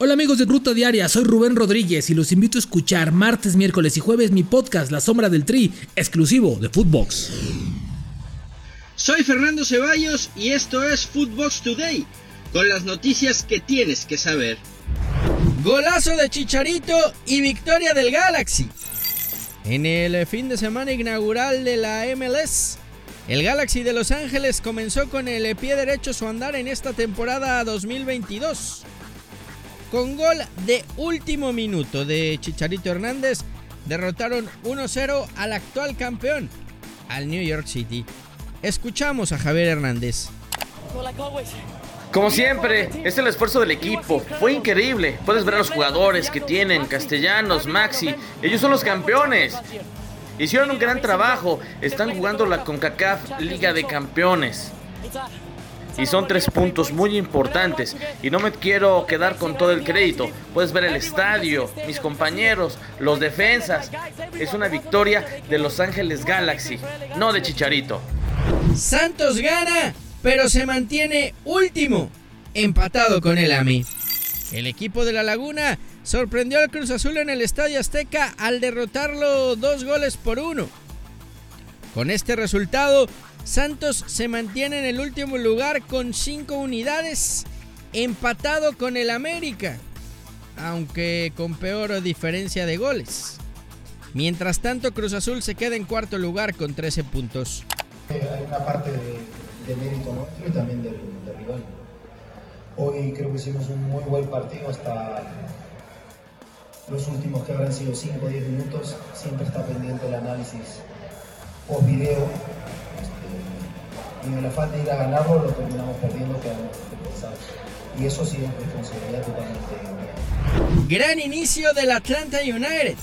Hola amigos de Ruta Diaria, soy Rubén Rodríguez y los invito a escuchar martes, miércoles y jueves mi podcast La Sombra del Tri, exclusivo de Footbox. Soy Fernando Ceballos y esto es Footbox Today, con las noticias que tienes que saber. Golazo de Chicharito y victoria del Galaxy. En el fin de semana inaugural de la MLS, el Galaxy de Los Ángeles comenzó con el pie derecho su andar en esta temporada 2022 con gol de último minuto de Chicharito Hernández, derrotaron 1-0 al actual campeón, al New York City. Escuchamos a Javier Hernández. Como siempre, es el esfuerzo del equipo. Fue increíble. Puedes ver a los jugadores que tienen, Castellanos, Maxi. Ellos son los campeones. Hicieron un gran trabajo. Están jugando la CONCACAF Liga de Campeones y son tres puntos muy importantes y no me quiero quedar con todo el crédito. Puedes ver el estadio, mis compañeros, los defensas. Es una victoria de Los Ángeles Galaxy, no de Chicharito. Santos gana, pero se mantiene último, empatado con el AMI. El equipo de La Laguna sorprendió al Cruz Azul en el Estadio Azteca al derrotarlo dos goles por uno. Con este resultado, Santos se mantiene en el último lugar con 5 unidades, empatado con el América, aunque con peor diferencia de goles. Mientras tanto, Cruz Azul se queda en cuarto lugar con 13 puntos. Hay una parte de, mérito nuestro y también del, rival. Hoy creo que hicimos un muy buen partido hasta los últimos que habrán sido 5 o 10 minutos. Siempre está pendiente el análisis post video en de ir a ganarlo lo terminamos perdiendo, quedamos Y eso sí es responsabilidad totalmente. Gran inicio del Atlanta United.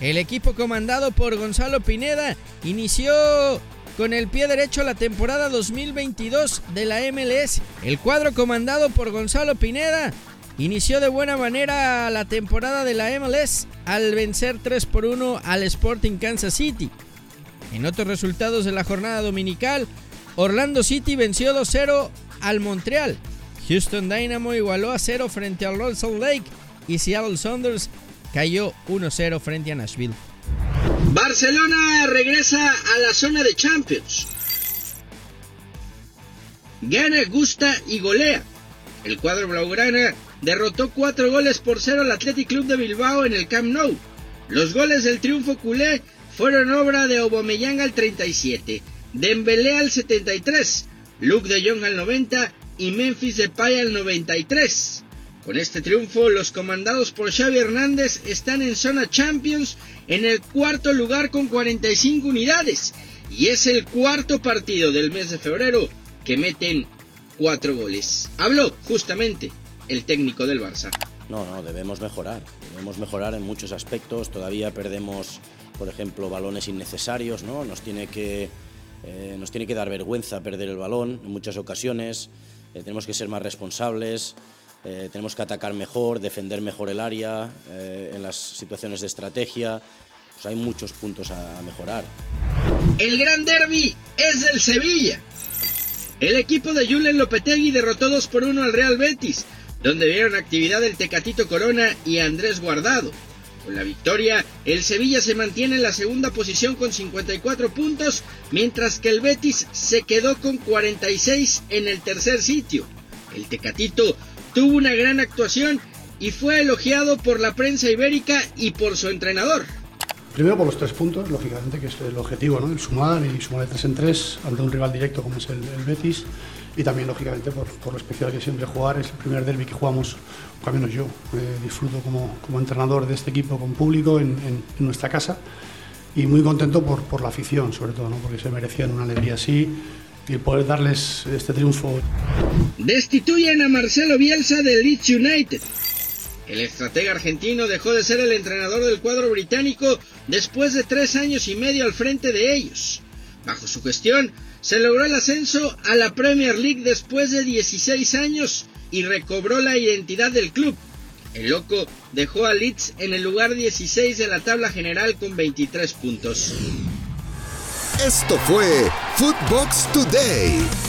El equipo comandado por Gonzalo Pineda inició con el pie derecho la temporada 2022 de la MLS. El cuadro comandado por Gonzalo Pineda inició de buena manera la temporada de la MLS al vencer 3 por 1 al Sporting Kansas City. En otros resultados de la jornada dominical, Orlando City venció 2-0 al Montreal. Houston Dynamo igualó a 0 frente al Royal Salt Lake y Seattle Saunders cayó 1-0 frente a Nashville. Barcelona regresa a la zona de Champions. Gana, gusta y golea. El cuadro blaugrana derrotó 4 goles por 0 al Athletic Club de Bilbao en el Camp Nou. Los goles del triunfo culé fueron obra de Aubameyang al 37, Dembélé al 73, Luke de Jong al 90 y Memphis Depay al 93. Con este triunfo, los comandados por Xavi Hernández están en zona Champions en el cuarto lugar con 45 unidades y es el cuarto partido del mes de febrero que meten cuatro goles. Habló justamente el técnico del Barça. No, no, debemos mejorar. Debemos mejorar en muchos aspectos. Todavía perdemos, por ejemplo, balones innecesarios, ¿no? Nos tiene que eh, nos tiene que dar vergüenza perder el balón en muchas ocasiones, eh, tenemos que ser más responsables, eh, tenemos que atacar mejor, defender mejor el área en las situaciones de estrategia. Pues hay muchos puntos a, mejorar. El gran derby es del Sevilla. El equipo de Julen Lopetegui derrotó 2 por 1 al Real Betis, donde vieron actividad el Tecatito Corona y Andrés Guardado. Con la victoria, el Sevilla se mantiene en la segunda posición con 54 puntos, mientras que el Betis se quedó con 46 en el tercer sitio. El Tecatito tuvo una gran actuación y fue elogiado por la prensa ibérica y por su entrenador. Primero por los tres puntos, lógicamente, que es el objetivo, ¿no? el sumar y sumar de tres en tres ante un rival directo como es el, Betis y también, lógicamente, por, por, lo especial que siempre jugar. Es el primer derby que jugamos, al menos yo, eh, disfruto como, como, entrenador de este equipo con público en, en, nuestra casa y muy contento por, por la afición, sobre todo, ¿no? porque se merecían una alegría así y poder darles este triunfo. Destituyen a Marcelo Bielsa del Leeds United. El estratega argentino dejó de ser el entrenador del cuadro británico después de tres años y medio al frente de ellos. Bajo su gestión, se logró el ascenso a la Premier League después de 16 años y recobró la identidad del club. El loco dejó a Leeds en el lugar 16 de la tabla general con 23 puntos. Esto fue Footbox Today.